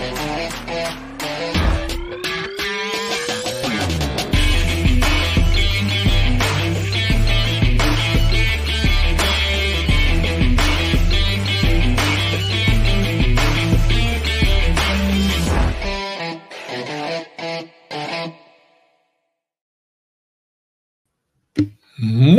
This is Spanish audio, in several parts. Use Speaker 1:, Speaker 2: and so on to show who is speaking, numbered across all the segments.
Speaker 1: Yeah.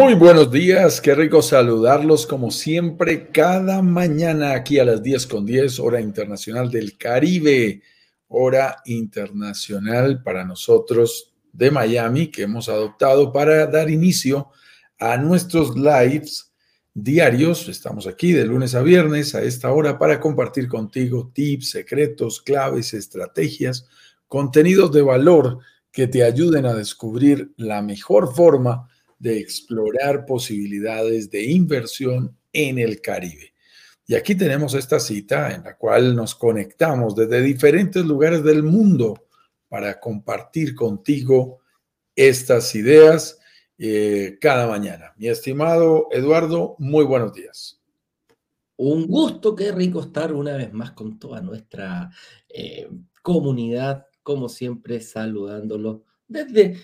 Speaker 1: Muy buenos días, qué rico saludarlos como siempre cada mañana aquí a las 10 con 10, hora internacional del Caribe, hora internacional para nosotros de Miami que hemos adoptado para dar inicio a nuestros lives diarios. Estamos aquí de lunes a viernes a esta hora para compartir contigo tips, secretos, claves, estrategias, contenidos de valor que te ayuden a descubrir la mejor forma de explorar posibilidades de inversión en el Caribe. Y aquí tenemos esta cita en la cual nos conectamos desde diferentes lugares del mundo para compartir contigo estas ideas eh, cada mañana. Mi estimado Eduardo, muy buenos días.
Speaker 2: Un gusto, qué rico estar una vez más con toda nuestra eh, comunidad, como siempre, saludándolo desde,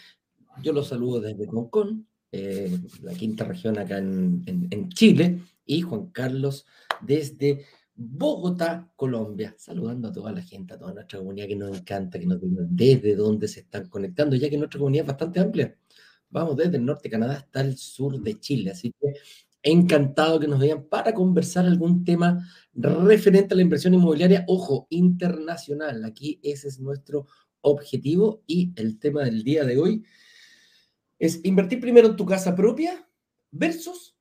Speaker 2: yo los saludo desde Concón, eh, la quinta región acá en, Chile, y Juan Carlos desde Bogotá, Colombia, saludando a toda la gente, a toda nuestra comunidad que nos encanta, que nos desde dónde se están conectando, ya que nuestra comunidad es bastante amplia. Vamos desde el norte de Canadá hasta el sur de Chile, así que encantado que nos vean para conversar algún tema referente a la inversión inmobiliaria, ojo, internacional. Aquí ese es nuestro objetivo y el tema del día de hoy es invertir primero en tu casa propia versus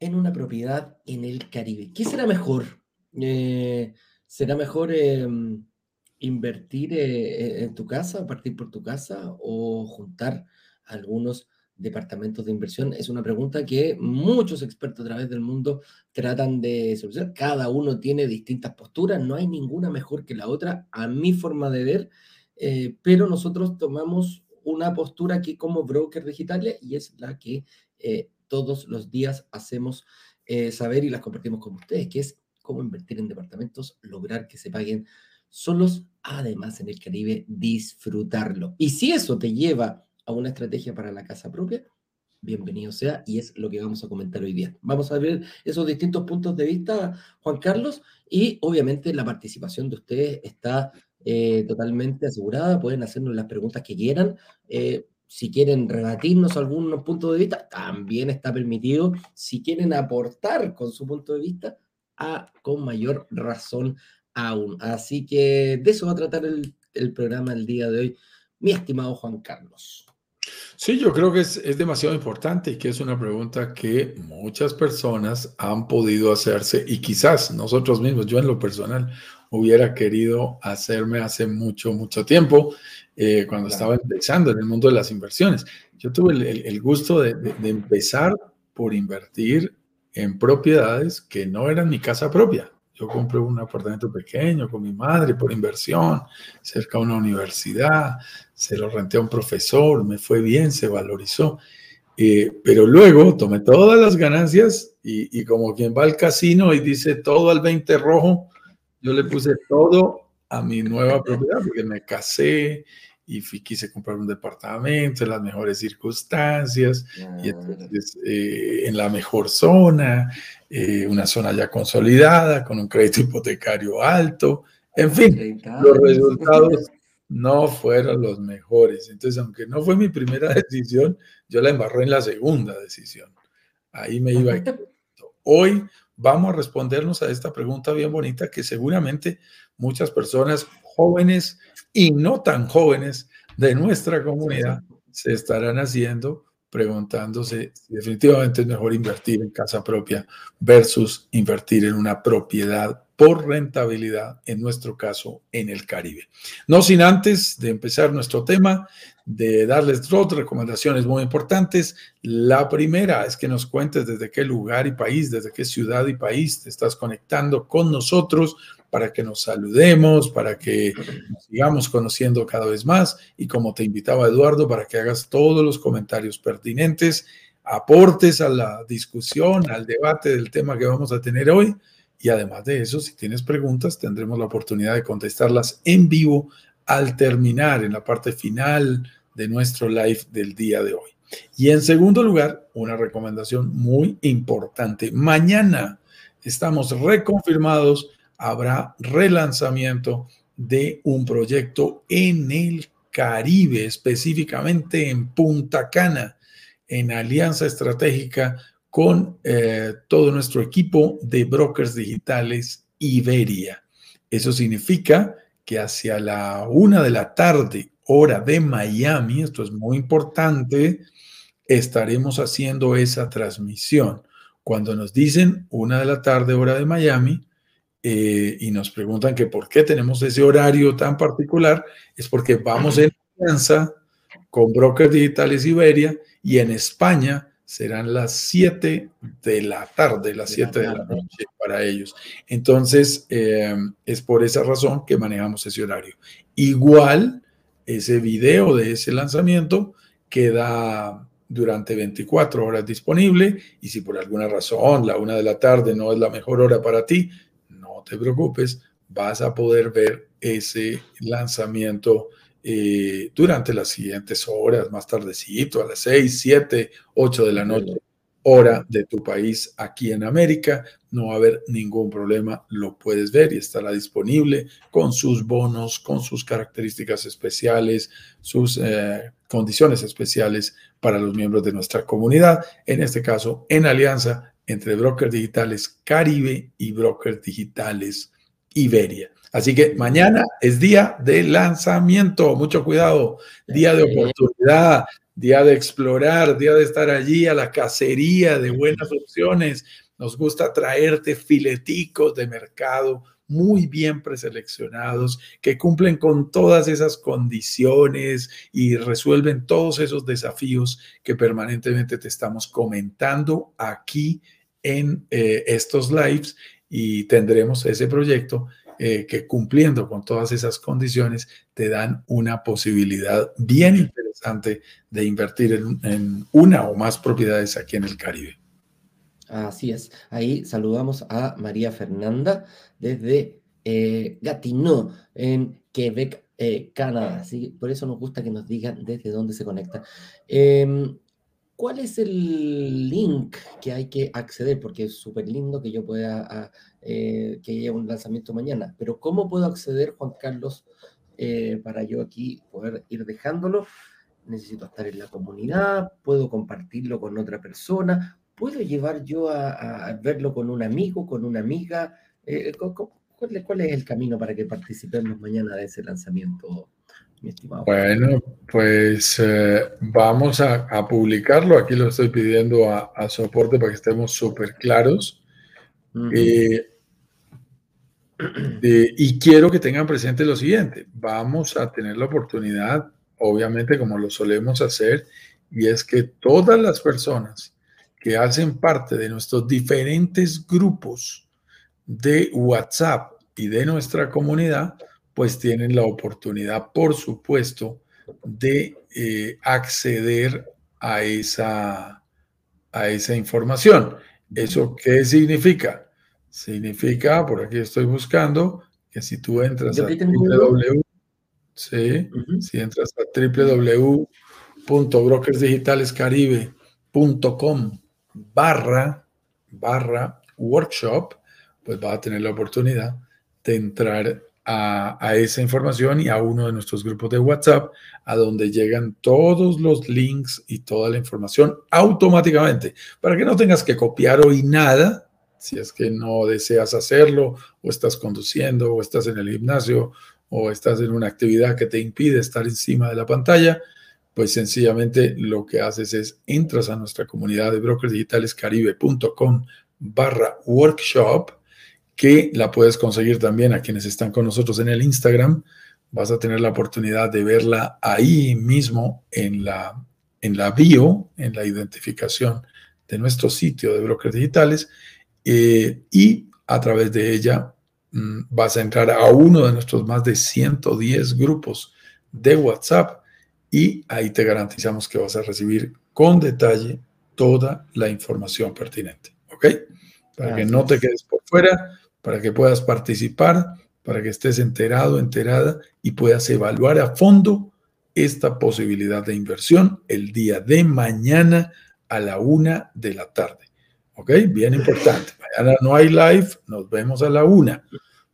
Speaker 2: en una propiedad en el Caribe. ¿Qué será mejor? Eh, ¿Será mejor em, invertir eh, en tu casa, partir por tu casa o juntar algunos departamentos de inversión? Es una pregunta que muchos expertos a través del mundo tratan de solucionar. Cada uno tiene distintas posturas, no hay ninguna mejor que la otra, a mi forma de ver, eh, pero nosotros tomamos una postura aquí como broker digital y es la que eh, todos los días hacemos eh, saber y las compartimos con ustedes, que es cómo invertir en departamentos, lograr que se paguen solos, además en el Caribe disfrutarlo. Y si eso te lleva a una estrategia para la casa propia, bienvenido sea y es lo que vamos a comentar hoy día. Vamos a ver esos distintos puntos de vista, Juan Carlos, y obviamente la participación de ustedes está eh, totalmente asegurada. Pueden hacernos las preguntas que quieran. Eh, si quieren rebatirnos algunos puntos de vista, también está permitido. Si quieren aportar con su punto de vista, a, con mayor razón aún. Así que de eso va a tratar el, el programa el día de hoy, mi estimado Juan Carlos.
Speaker 1: Sí, yo creo que es, es, demasiado importante y que es una pregunta que muchas personas han podido hacerse y quizás nosotros mismos, yo en lo personal, hubiera querido hacerme hace mucho, mucho tiempo, eh, cuando estaba empezando en el mundo de las inversiones. Yo tuve el, el, gusto de, de, de, empezar por invertir en propiedades que no eran mi casa propia. Yo compré un apartamento pequeño con mi madre por inversión, cerca de una universidad, se lo renté a un profesor, me fue bien, se valorizó. Eh, pero luego tomé todas las ganancias y, y, como quien va al casino y dice todo al 20 rojo, yo le puse todo a mi nueva propiedad porque me casé y fui, quise comprar un departamento en las mejores circunstancias y entonces, eh, en la mejor zona, eh, una zona ya consolidada, con un crédito hipotecario alto, en fin, los resultados no fueron los mejores. Entonces, aunque no fue mi primera decisión, yo la embarré en la segunda decisión. Ahí me iba. Hoy vamos a respondernos a esta pregunta bien bonita que seguramente muchas personas jóvenes y no tan jóvenes de nuestra comunidad se estarán haciendo preguntándose si definitivamente es mejor invertir en casa propia versus invertir en una propiedad por rentabilidad, en nuestro caso, en el Caribe. No sin antes de empezar nuestro tema, de darles dos recomendaciones muy importantes. La primera es que nos cuentes desde qué lugar y país, desde qué ciudad y país te estás conectando con nosotros para que nos saludemos, para que nos sigamos conociendo cada vez más y como te invitaba Eduardo, para que hagas todos los comentarios pertinentes, aportes a la discusión, al debate del tema que vamos a tener hoy Y además de eso, si tienes preguntas, tendremos la oportunidad de contestarlas en vivo al terminar en la parte final de nuestro live del día de hoy. Y en segundo lugar, una recomendación muy importante. Mañana estamos reconfirmados, habrá relanzamiento de un proyecto en el Caribe, específicamente en Punta Cana, en alianza estratégica con eh, todo nuestro equipo de brokers digitales Iberia. Eso significa que hacia la una de la tarde, hora de Miami, esto es muy importante, estaremos haciendo esa transmisión. Cuando nos dicen una de la tarde, hora de Miami, eh, y nos preguntan que por qué tenemos ese horario tan particular, es porque vamos en alianza con Brokers Digitales Iberia y en España serán las 7 de la tarde, las 7 de la noche para ellos. Entonces, eh, es por esa razón que manejamos ese horario. Igual, ese video de ese lanzamiento queda durante 24 horas disponible y si por alguna razón la una de la tarde no es la mejor hora para ti, no te preocupes, vas a poder ver ese lanzamiento eh, durante las siguientes horas, más tardecito, a las 6, 7, 8 de la noche, hora de tu país aquí en América. No va a haber ningún problema, lo puedes ver y estará disponible con sus bonos, con sus características especiales, sus eh, condiciones especiales para los miembros de nuestra comunidad, en este caso en alianza entre Brokers Digitales Caribe y Brokers Digitales Iberia. Así que mañana es día de lanzamiento, mucho cuidado, día de oportunidad, día de explorar, día de estar allí a la cacería de buenas opciones. Nos gusta traerte fileticos de mercado muy bien preseleccionados, que cumplen con todas esas condiciones y resuelven todos esos desafíos que permanentemente te estamos comentando aquí en eh, estos lives. Y tendremos ese proyecto eh, que cumpliendo con todas esas condiciones te dan una posibilidad bien interesante de invertir en, una o más propiedades aquí en el Caribe.
Speaker 2: Así es. Ahí saludamos a María Fernanda desde eh, Gatineau, en Quebec, eh, Canadá. Por eso nos gusta que nos digan desde dónde se conecta. Em, ¿Cuál es el link que hay que acceder? Porque es súper lindo que yo pueda, eh, que haya un lanzamiento mañana, pero ¿cómo puedo acceder, Juan Carlos, eh, para yo aquí poder ir dejándolo? Necesito estar en la comunidad, puedo compartirlo con otra persona, ¿Puedo llevar yo a, verlo con un amigo, con una amiga? Eh, ¿cuál, es el camino para que participemos mañana de ese lanzamiento,
Speaker 1: mi estimado? Bueno, pues eh, vamos a, publicarlo. Aquí lo estoy pidiendo a, soporte para que estemos súper claros. Eh, y quiero que tengan presente lo siguiente. Vamos a tener la oportunidad, obviamente como lo solemos hacer, y es que todas las personas que hacen parte de nuestros diferentes grupos de WhatsApp y de nuestra comunidad, pues tienen la oportunidad, por supuesto, de eh, acceder a esa, a esa información. ¿Eso qué significa? Significa, por aquí estoy buscando, que si tú entras a www, sí, si entras a www.brokersdigitalescaribe.com barra, barra workshop, pues va a tener la oportunidad de entrar a, esa información y a uno de nuestros grupos de WhatsApp, a donde llegan todos los links y toda la información automáticamente, para que no tengas que copiar hoy nada, si es que no deseas hacerlo, o estás conduciendo, o estás en el gimnasio, o estás en una actividad que te impide estar encima de la pantalla, pues sencillamente lo que haces es entras a nuestra comunidad de brokersdigitalescaribe.com barra workshop, que la puedes conseguir también a quienes están con nosotros en el Instagram. Vas a tener la oportunidad de verla ahí mismo en la, en la bio, en la identificación de nuestro sitio de brokers digitales eh, y a través de ella mm, vas a entrar a uno de nuestros más de 110 grupos de WhatsApp y ahí te garantizamos que vas a recibir con detalle toda la información pertinente. ¿Ok? Para que no te quedes por fuera, para que puedas participar, para que estés enterado, enterada y puedas evaluar a fondo esta posibilidad de inversión el día de mañana a la una de la tarde. ¿Ok? Bien importante. Mañana no hay live, nos vemos a la una.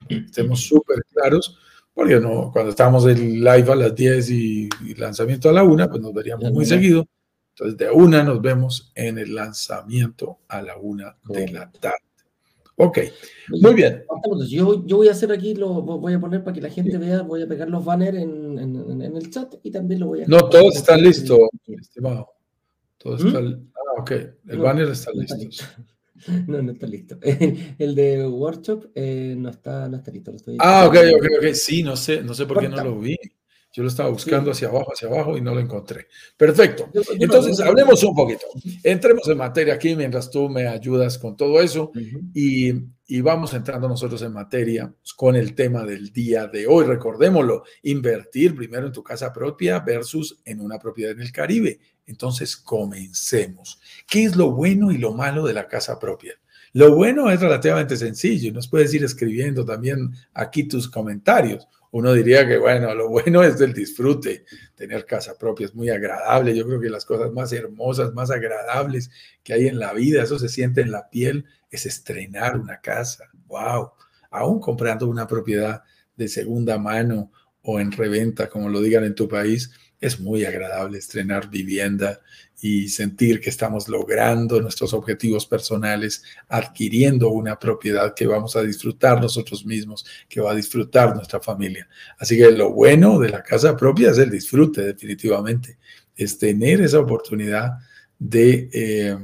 Speaker 1: Estemos súper claros, porque no, cuando estamos en live a las 10 y, lanzamiento a la una, pues nos veríamos muy seguido. Entonces, de una nos vemos en el lanzamiento a la una de la tarde. Ok, muy bien.
Speaker 2: Yo, voy a hacer aquí, lo voy a poner para que la gente vea, voy a pegar los banners en, el chat y también lo voy a...
Speaker 1: No, todos están listos, estimado. Todo está... ¿Mm? Ah, ok, el banner está listo.
Speaker 2: No, no está listo. El de workshop eh, no, está, no está listo.
Speaker 1: ah, ok, ok, ok. Sí, no sé, no sé por qué no lo vi. Yo lo estaba buscando hacia abajo, hacia abajo y no lo encontré. Perfecto. Entonces, hablemos un poquito. Entremos en materia aquí mientras tú me ayudas con todo eso y, y, vamos entrando nosotros en materia con el tema del día de hoy. Recordémoslo, invertir primero en tu casa propia versus en una propiedad en el Caribe. Entonces, comencemos. ¿Qué es lo bueno y lo malo de la casa propia? Lo bueno es relativamente sencillo y nos puedes ir escribiendo también aquí tus comentarios uno diría que, bueno, lo bueno es del disfrute. Tener casa propia es muy agradable. Yo creo que las cosas más hermosas, más agradables que hay en la vida, eso se siente en la piel, es estrenar una casa. ¡Wow! Aún comprando una propiedad de segunda mano o en reventa, como lo digan en tu país, es muy agradable estrenar vivienda y sentir que estamos logrando nuestros objetivos personales, adquiriendo una propiedad que vamos a disfrutar nosotros mismos, que va a disfrutar nuestra familia. Así que lo bueno de la casa propia es el disfrute, definitivamente, es tener esa oportunidad de eh,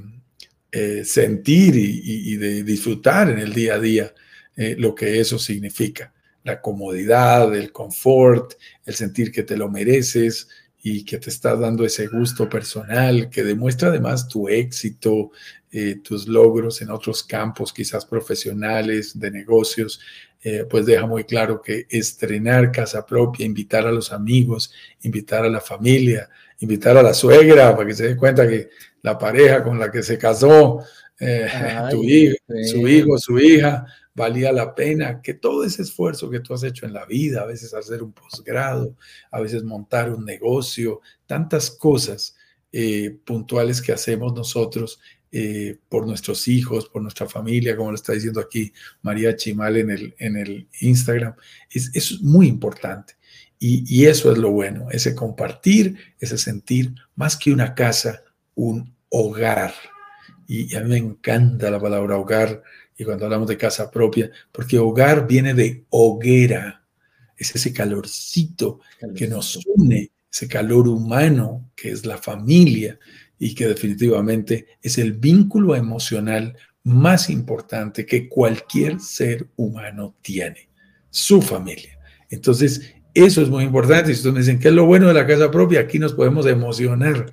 Speaker 1: eh, sentir y, de disfrutar en el día a día eh, lo que eso significa. La comodidad, el confort, el sentir que te lo mereces, y que te estás dando ese gusto personal, que demuestra además tu éxito, eh, tus logros en otros campos, quizás profesionales, de negocios, eh, pues deja muy claro que estrenar casa propia, invitar a los amigos, invitar a la familia, invitar a la suegra para que se dé cuenta que la pareja con la que se casó, eh, tu hijo, su hijo, su hija, valía la pena, que todo ese esfuerzo que tú has hecho en la vida, a veces hacer un posgrado, a veces montar un negocio, tantas cosas eh, puntuales que hacemos nosotros eh, por nuestros hijos, por nuestra familia, como lo está diciendo aquí María Chimal en el, en el Instagram, es, es muy importante. Y, y eso es lo bueno, ese compartir, ese sentir, más que una casa, un hogar. Y a mí me encanta la palabra hogar y cuando hablamos de casa propia, porque hogar viene de hoguera, es ese calorcito que nos une, ese calor humano que es la familia y que definitivamente es el vínculo emocional más importante que cualquier ser humano tiene, su familia. Entonces, eso es muy importante. Si ustedes me dicen, ¿qué es lo bueno de la casa propia? Aquí nos podemos emocionar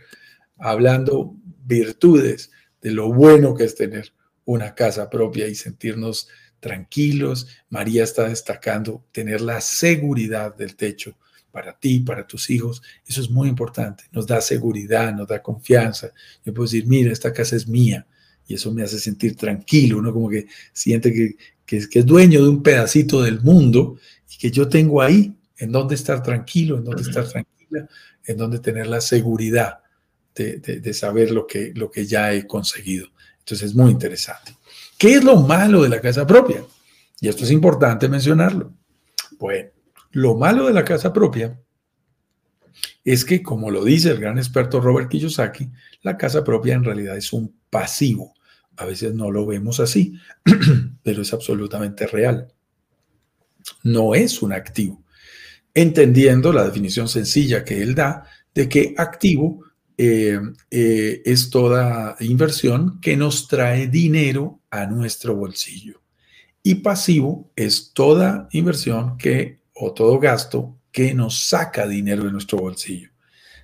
Speaker 1: hablando virtudes de lo bueno que es tener una casa propia y sentirnos tranquilos. María está destacando tener la seguridad del techo para ti, para tus hijos. Eso es muy importante. Nos da seguridad, nos da confianza. Yo puedo decir, mira, esta casa es mía. Y eso me hace sentir tranquilo, uno como que siente que, que, es dueño de un pedacito del mundo y que yo tengo ahí en donde estar tranquilo, en donde estar tranquila, en donde tener la seguridad de, saber lo que, lo que ya he conseguido. Entonces es muy interesante. ¿Qué es lo malo de la casa propia? Y esto es importante mencionarlo. Bueno, lo malo de la casa propia es que, como lo dice el gran experto Robert Kiyosaki, la casa propia en realidad es un pasivo. A veces no lo vemos así, pero es absolutamente real. No es un activo. Entendiendo la definición sencilla que él da de que activo eh, eh, es toda inversión que nos trae dinero a nuestro bolsillo. Y pasivo es toda inversión que o todo gasto que nos saca dinero de nuestro bolsillo.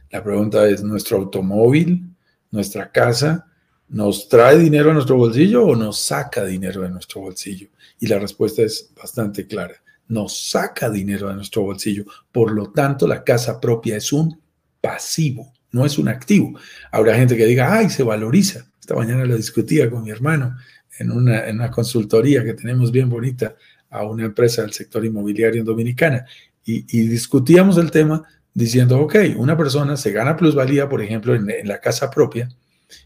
Speaker 1: La pregunta es, ¿nuestro automóvil, nuestra casa, nos trae dinero a nuestro bolsillo o nos saca dinero de nuestro bolsillo? Y la respuesta es bastante clara. Nos saca dinero de nuestro bolsillo. Por lo tanto, la casa propia es un pasivo no es un activo. Habrá gente que diga, ay, se valoriza. Esta mañana lo discutía con mi hermano en una, en una consultoría que tenemos bien bonita a una empresa del sector inmobiliario en Dominicana y, discutíamos el tema diciendo, ok, una persona se gana plusvalía, por ejemplo, en, en, la casa propia,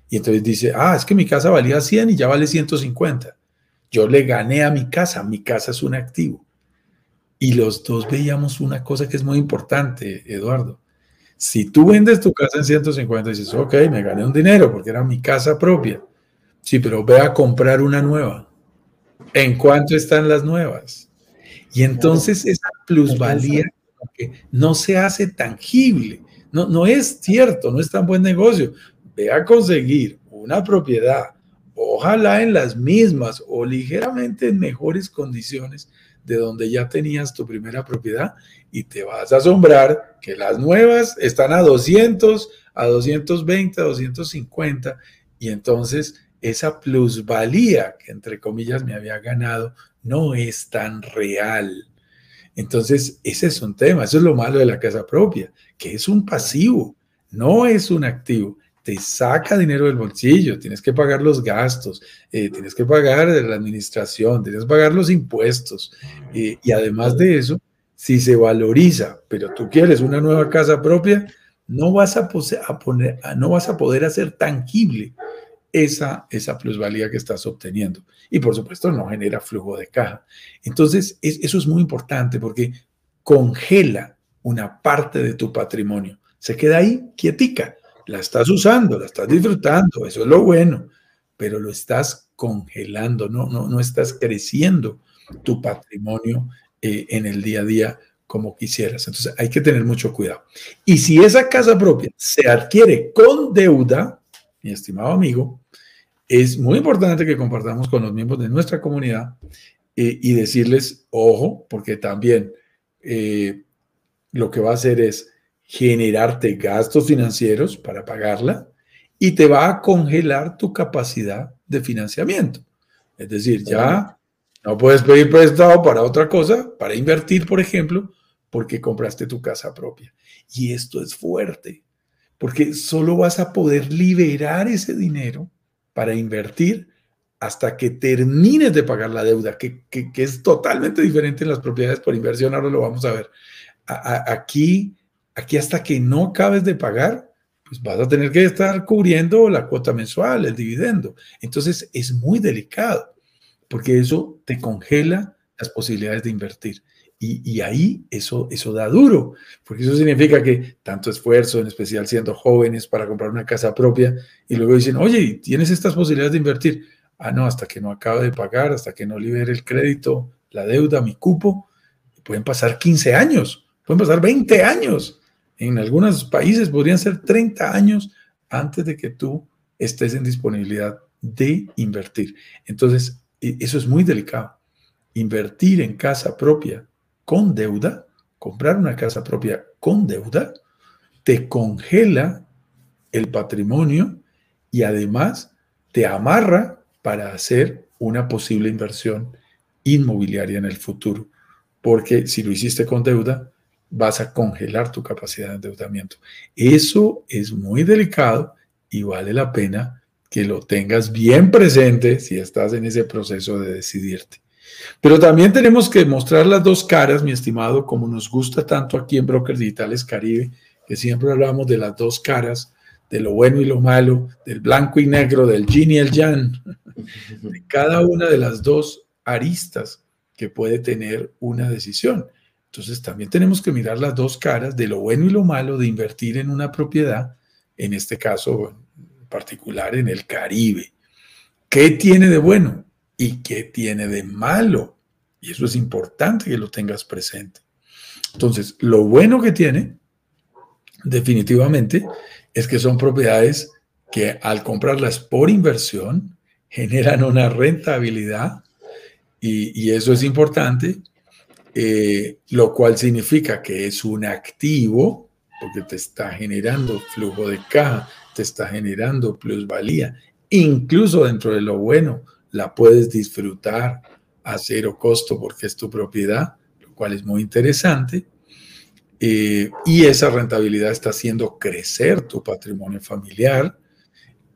Speaker 1: y entonces dice, ah, es que mi casa valía 100 y ya vale 150. Yo le gané a mi casa, mi casa es un activo. Y los dos veíamos una cosa que es muy importante, Eduardo. Si tú vendes tu casa en 150 y dices, ok, me gané un dinero porque era mi casa propia. Sí, pero ve a comprar una nueva. ¿En cuánto están las nuevas? Y entonces esa plusvalía no se hace tangible. No, no es cierto, no es tan buen negocio. Ve a conseguir una propiedad, ojalá en las mismas o ligeramente en mejores condiciones de donde ya tenías tu primera propiedad y te vas a asombrar que las nuevas están a 200, a 220, a 250 y entonces esa plusvalía que entre comillas me había ganado no es tan real. Entonces, ese es un tema, eso es lo malo de la casa propia, que es un pasivo, no es un activo. Te saca dinero del bolsillo, tienes que pagar los gastos, eh, tienes que pagar la administración, tienes que pagar los impuestos. Eh, y además de eso, si se valoriza, pero tú quieres una nueva casa propia, no vas a, poner, no vas a poder hacer tangible esa, esa plusvalía que estás obteniendo. Y por supuesto no genera flujo de caja. Entonces, eso es muy importante porque congela una parte de tu patrimonio. Se queda ahí quietica. La estás usando, la estás disfrutando, eso es lo bueno, pero lo estás congelando, no, no, no estás creciendo tu patrimonio eh, en el día a día como quisieras. Entonces hay que tener mucho cuidado. Y si esa casa propia se adquiere con deuda, mi estimado amigo, es muy importante que compartamos con los miembros de nuestra comunidad eh, y decirles, ojo, porque también eh, lo que va a hacer es generarte gastos financieros para pagarla y te va a congelar tu capacidad de financiamiento. Es decir, ya no puedes pedir prestado para otra cosa, para invertir, por ejemplo, porque compraste tu casa propia. Y esto es fuerte, porque solo vas a poder liberar ese dinero para invertir hasta que termines de pagar la deuda, que, es totalmente diferente en las propiedades por inversión, ahora lo vamos a ver. aquí, aquí hasta que no acabes de pagar, pues vas a tener que estar cubriendo la cuota mensual, el dividendo. Entonces es muy delicado, porque eso te congela las posibilidades de invertir. Y, ahí eso, eso da duro, porque eso significa que tanto esfuerzo, en especial siendo jóvenes, para comprar una casa propia, y luego dicen, oye, ¿tienes estas posibilidades de invertir? Ah, no, hasta que no acabe de pagar, hasta que no libere el crédito, la deuda, mi cupo, pueden pasar 15 años, pueden pasar 20 años. En algunos países podrían ser 30 años antes de que tú estés en disponibilidad de invertir. Entonces, eso es muy delicado. Invertir en casa propia con deuda, comprar una casa propia con deuda, te congela el patrimonio y además te amarra para hacer una posible inversión inmobiliaria en el futuro. Porque si lo hiciste con deuda, vas a congelar tu capacidad de endeudamiento. Eso es muy delicado y vale la pena que lo tengas bien presente si estás en ese proceso de decidirte. Pero también tenemos que mostrar las dos caras, mi estimado, como nos gusta tanto aquí en Brokers Digitales Caribe, que siempre hablamos de las dos caras, de lo bueno y lo malo, del blanco y negro, del yin y el yang, de cada una de las dos aristas que puede tener una decisión. Entonces también tenemos que mirar las dos caras de lo bueno y lo malo de invertir en una propiedad, en este caso particular en el Caribe. ¿Qué tiene de bueno? y qué tiene de malo. Y eso es importante que lo tengas presente. Entonces, lo bueno que tiene, definitivamente, es que son propiedades que al comprarlas por inversión generan una rentabilidad y, eso es importante, eh, lo cual significa que es un activo porque te está generando flujo de caja, te está generando plusvalía, incluso dentro de lo bueno, la puedes disfrutar a cero costo porque es tu propiedad, lo cual es muy interesante. Eh, y esa rentabilidad está haciendo crecer tu patrimonio familiar.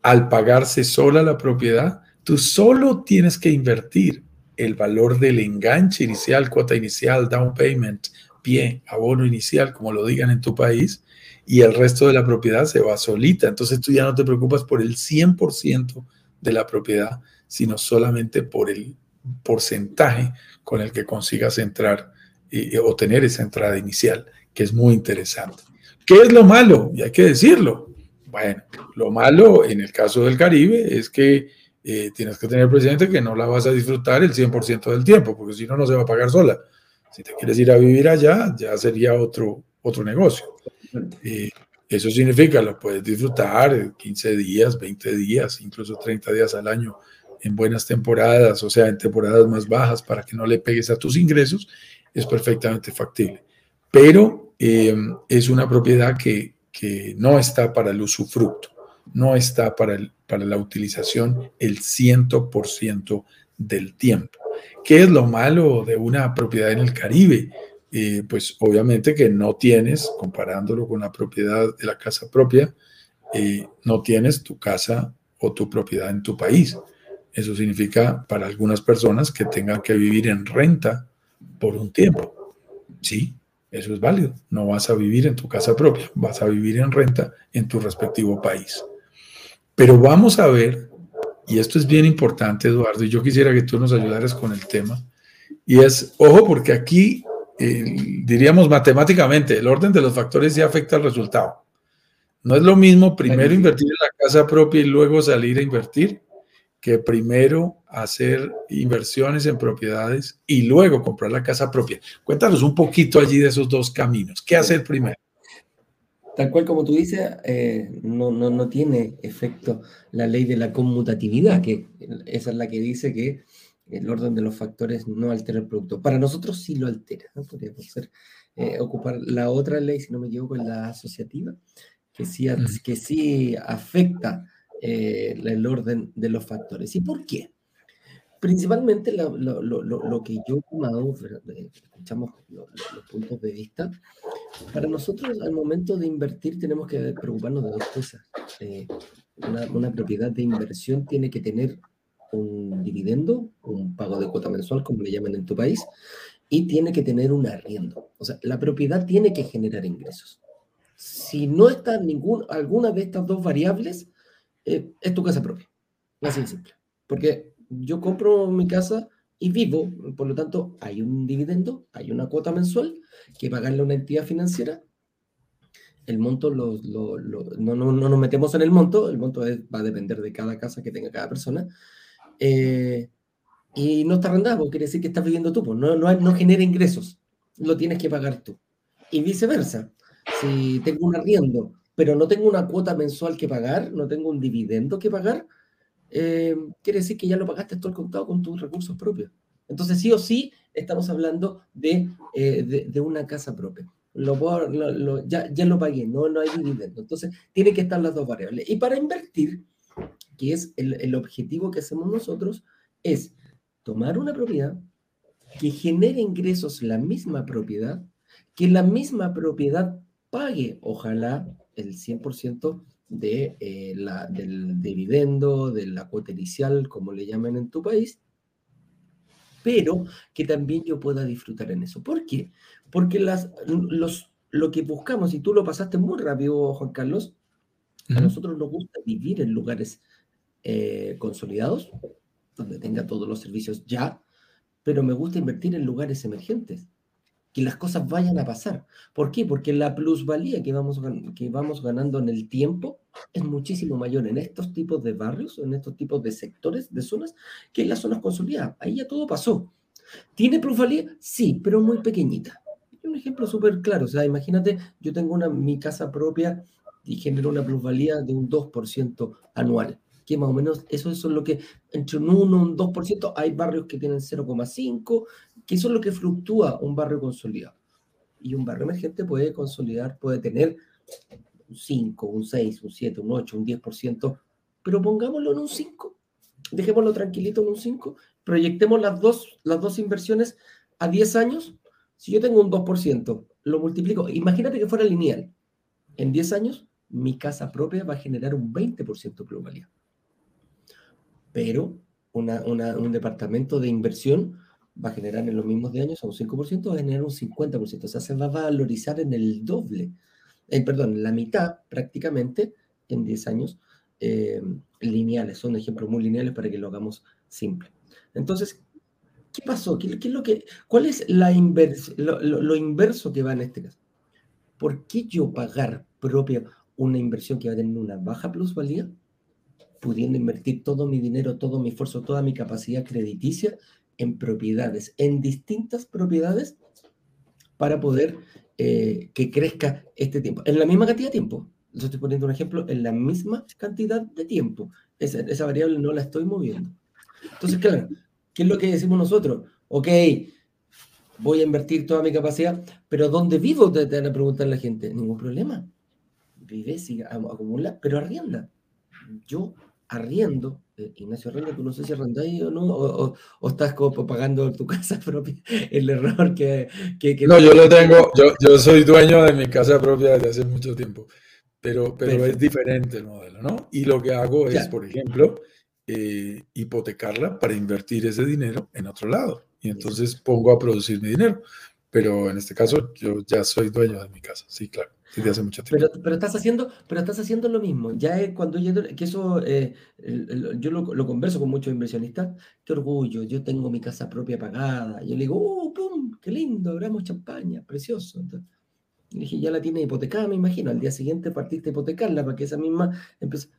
Speaker 1: Al pagarse sola la propiedad, Tú solo tienes que invertir el valor del enganche inicial, cuota inicial, down payment, pie, abono inicial, como lo digan en tu país, y el resto de la propiedad se va solita. Entonces tú ya no te preocupas por el 100% de la propiedad, sino solamente por el porcentaje con el que consigas entrar y, o tener esa entrada inicial, que es muy interesante. ¿Qué es lo malo? Y hay que decirlo. Bueno, lo malo en el caso del Caribe es que eh, tienes que tener presente que no la vas a disfrutar el 100% del tiempo, porque si no, no se va a pagar sola. Si te quieres ir a vivir allá, ya sería otro, otro negocio. Eh, eso significa, lo puedes disfrutar 15 días, 20 días, incluso 30 días al año en buenas temporadas, o sea, en temporadas más bajas para que no le pegues a tus ingresos, es perfectamente factible. Pero eh, es una propiedad que, que no está para el usufructo, no está para, el, para la utilización el 100% del tiempo. ¿Qué es lo malo de una propiedad en el Caribe? Eh, pues obviamente que no tienes, comparándolo con la propiedad de la casa propia, eh, no tienes tu casa o tu propiedad en tu país. Eso significa para algunas personas que tengan que vivir en renta por un tiempo. Sí, eso es válido. No vas a vivir en tu casa propia, vas a vivir en renta en tu respectivo país. Pero vamos a ver, y esto es bien importante, Eduardo, y yo quisiera que tú nos ayudaras con el tema, y es, ojo, porque aquí eh, diríamos matemáticamente, el orden de los factores ya afecta al resultado. No es lo mismo primero invertir en la casa propia y luego salir a invertir que primero hacer inversiones en propiedades y luego comprar la casa propia. Cuéntanos un poquito allí de esos dos caminos. ¿Qué hacer primero?
Speaker 2: Tal cual como tú dices, eh, no, no, no, tiene efecto la ley de la conmutatividad, que esa es la que dice que el orden de los factores no altera el producto. Para nosotros sí lo altera. ¿no? Podríamos ser, eh, ocupar la otra ley, si no me equivoco, en la asociativa, que sí, que sí afecta eh, el orden de los factores. ¿Y por qué? Principalmente lo, lo, lo, lo que yo he tomado, escuchamos los puntos de vista, para nosotros al momento de invertir tenemos que preocuparnos de dos cosas. Eh, una, una, propiedad de inversión tiene que tener un dividendo, un pago de cuota mensual, como le llaman en tu país, y tiene que tener un arriendo. O sea, la propiedad tiene que generar ingresos. Si no está ningún, alguna de estas dos variables, eh, es tu casa propia. Así simple. Porque yo compro mi casa y vivo, por lo tanto, hay un dividendo, hay una cuota mensual que pagarle a una entidad financiera. El monto, lo, no, no, no, nos metemos en el monto, el monto va a depender de cada casa que tenga cada persona. Eh, y no está arrendado, quiere decir que estás viviendo tú, pues no, no, no genera ingresos, lo tienes que pagar tú. Y viceversa, si tengo un arriendo pero no tengo una cuota mensual que pagar, no tengo un dividendo que pagar, eh, quiere decir que ya lo pagaste todo el contado con tus recursos propios. Entonces, sí o sí, estamos hablando de, eh, de, una casa propia. Lo, lo, ya, ya, lo pagué, no, no hay dividendo. Entonces, tiene que estar las dos variables. Y para invertir, que es el, el objetivo que hacemos nosotros, es tomar una propiedad que genere ingresos la misma propiedad, que la misma propiedad pague, ojalá, el 100% de, eh, la, del dividendo, de la cuota inicial, como le llaman en tu país, pero que también yo pueda disfrutar en eso. ¿Por qué? Porque las, los, lo que buscamos, y tú lo pasaste muy rápido, Juan Carlos, a nosotros nos gusta vivir en lugares eh, consolidados, donde tenga todos los servicios ya, pero me gusta invertir en lugares emergentes que las cosas vayan a pasar. ¿Por qué? Porque la plusvalía que vamos, que vamos ganando en el tiempo es muchísimo mayor en estos tipos de barrios, en estos tipos de sectores, de zonas, que en las zonas consolidadas. Ahí ya todo pasó. ¿Tiene plusvalía? Sí, pero muy pequeñita. Un ejemplo súper claro. O sea, imagínate, yo tengo una, mi casa propia y genero una plusvalía de un 2% anual que más o menos eso, es lo que entre un 1 y un 2%, hay barrios que tienen 0,5, que eso es lo que fluctúa un barrio consolidado. Y un barrio emergente puede consolidar, puede tener un 5, un 6, un 7, un 8, un 10%, pero pongámoslo en un 5, dejémoslo tranquilito en un 5, proyectemos las dos, las dos inversiones a 10 años, si yo tengo un 2%, lo multiplico, imagínate que fuera lineal, en 10 años mi casa propia va a generar un 20% de plusvalía pero un departamento de inversión va a generar en los mismos de años, a un 5%, va a generar un 50%. O sea, se va a valorizar en el doble, perdón, la mitad prácticamente en 10 años eh, lineales. Son ejemplos muy lineales para que lo hagamos simple. Entonces, ¿qué pasó? ¿Qué, es lo que, ¿Cuál es la lo, inverso que va en este caso? ¿Por qué yo pagar propia una inversión que va a tener una baja plusvalía, pudiendo invertir todo mi dinero, todo mi esfuerzo, toda mi capacidad crediticia en propiedades, en distintas propiedades, para poder eh, que crezca este tiempo. En la misma cantidad de tiempo. Yo estoy poniendo un ejemplo, en la misma cantidad de tiempo. Esa, esa variable no la estoy moviendo. Entonces, claro, ¿qué es lo que decimos nosotros? Ok, voy a invertir toda mi capacidad, pero ¿dónde vivo? Te, te van a preguntar la gente. Ningún problema. Vive, sigue, acumula, pero arrienda. Yo arriendo, eh, Ignacio Arrenda, tú no sé si arrendáis o no, o, o, estás como pagando tu casa propia, el error que... que,
Speaker 1: no, yo lo tengo, yo, yo soy dueño de mi casa propia desde hace mucho tiempo, pero, pero es diferente el modelo, ¿no? Y lo que hago es, por ejemplo, eh, hipotecarla para invertir ese dinero en otro lado. Y entonces pongo a producir mi dinero. Pero en este caso yo ya soy dueño de mi casa, sí, claro. Desde hace mucho
Speaker 2: tiempo. Pero, pero, estás haciendo, pero estás haciendo lo mismo. Ya es cuando yo, que eso, eh, yo lo, lo, converso con muchos inversionistas. Qué orgullo, yo tengo mi casa propia pagada. Yo le digo, ¡uh, pum! ¡Qué lindo! Abramos champaña, precioso. Entonces, y dije, ya la tiene hipotecada, me imagino. Al día siguiente partiste a hipotecarla para que esa misma empiece.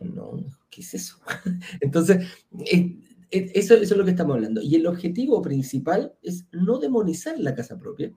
Speaker 2: No, ¿qué es eso? Entonces, eh, eh, eso, eso, es lo que estamos hablando. Y el objetivo principal es no demonizar la casa propia,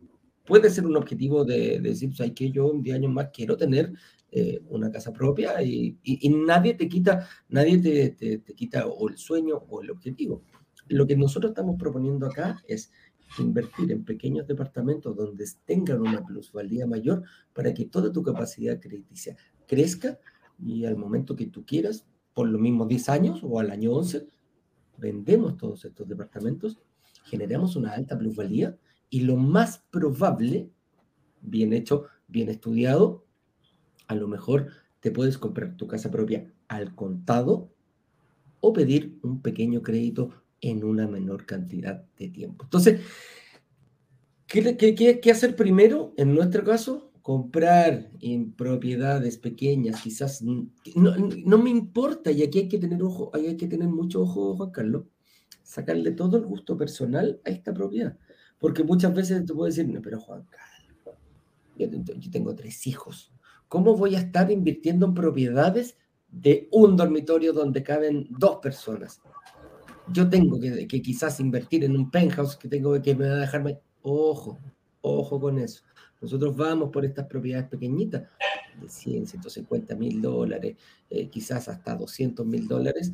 Speaker 2: puede ser un objetivo de, decir, ¿sabes que Yo en 10 años más quiero tener eh, una casa propia y, nadie te quita, nadie te, te, quita o el sueño o el objetivo. Lo que nosotros estamos proponiendo acá es invertir en pequeños departamentos donde tengan una plusvalía mayor para que toda tu capacidad crediticia crezca y al momento que tú quieras, por los mismos 10 años o al año 11, vendemos todos estos departamentos, generamos una alta plusvalía y lo más probable, bien hecho, bien estudiado, a lo mejor te puedes comprar tu casa propia al contado o pedir un pequeño crédito en una menor cantidad de tiempo. Entonces, ¿qué, qué, hacer primero? En nuestro caso, comprar en propiedades pequeñas, quizás no, no, me importa, y aquí hay que tener ojo, hay que tener mucho ojo, Juan Carlos, sacarle todo el gusto personal a esta propiedad. Porque muchas veces te puedo decir, no, pero Juan yo, tengo tres hijos. ¿Cómo voy a estar invirtiendo en propiedades de un dormitorio donde caben dos personas? Yo tengo que, que quizás invertir en un penthouse que tengo que me va a dejarme. Ojo, ojo con eso. Nosotros vamos por estas propiedades pequeñitas, de 100, 150 mil dólares, eh, quizás hasta 200 mil dólares,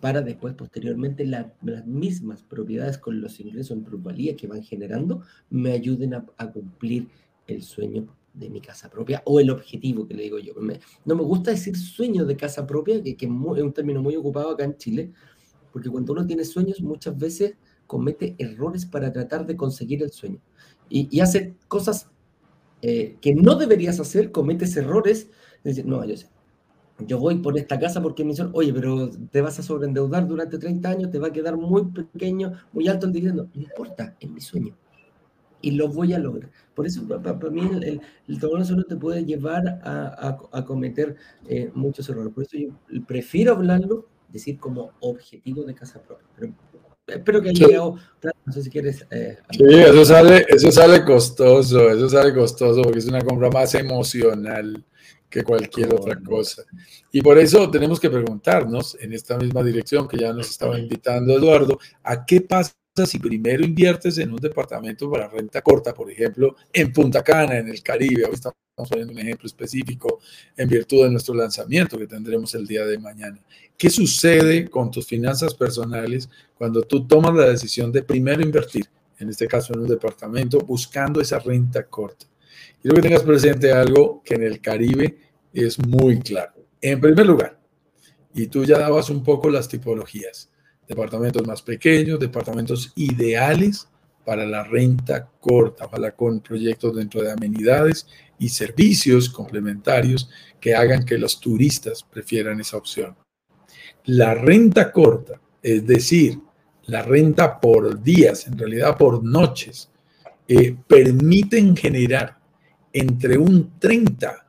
Speaker 2: para después, posteriormente, las mismas propiedades con los ingresos en plusvalía que van generando me ayuden a, cumplir el sueño de mi casa propia o el objetivo que le digo yo. no me gusta decir sueño de casa propia, que, es, un término muy ocupado acá en Chile, porque cuando uno tiene sueños muchas veces comete errores para tratar de conseguir el sueño y, hace cosas eh, que no deberías hacer, cometes errores. Decir, no, yo sé, yo voy por esta casa porque me dicen, oye, pero te vas a sobreendeudar durante 30 años, te va a quedar muy pequeño, muy alto el dividendo. No importa, es mi sueño. Y lo voy a lograr. Por eso, para, mí, el, el, el solo te puede llevar a, a, cometer eh, muchos errores. Por eso yo prefiero hablarlo, decir como objetivo de casa propia. Pero espero que haya llegado. No sé si quieres.
Speaker 1: Eh, sí, eso sale, eso sale costoso, eso sale costoso porque es una compra más emocional que cualquier otra cosa. Y por eso tenemos que preguntarnos en esta misma dirección que ya nos estaba invitando Eduardo, ¿a qué pasa si primero inviertes en un departamento para renta corta, por ejemplo, en Punta Cana, en el Caribe? Hoy estamos poniendo un ejemplo específico en virtud de nuestro lanzamiento que tendremos el día de mañana. ¿Qué sucede con tus finanzas personales cuando tú tomas la decisión de primero invertir, en este caso en un departamento, buscando esa renta corta? Quiero que tengas presente algo que en el Caribe es muy claro. En primer lugar, y tú ya dabas un poco las tipologías, departamentos más pequeños, departamentos ideales para la renta corta, ojalá con proyectos dentro de amenidades y servicios complementarios que hagan que los turistas prefieran esa opción. La renta corta es decir, la renta por días, en realidad por noches, eh, permiten generar entre un 30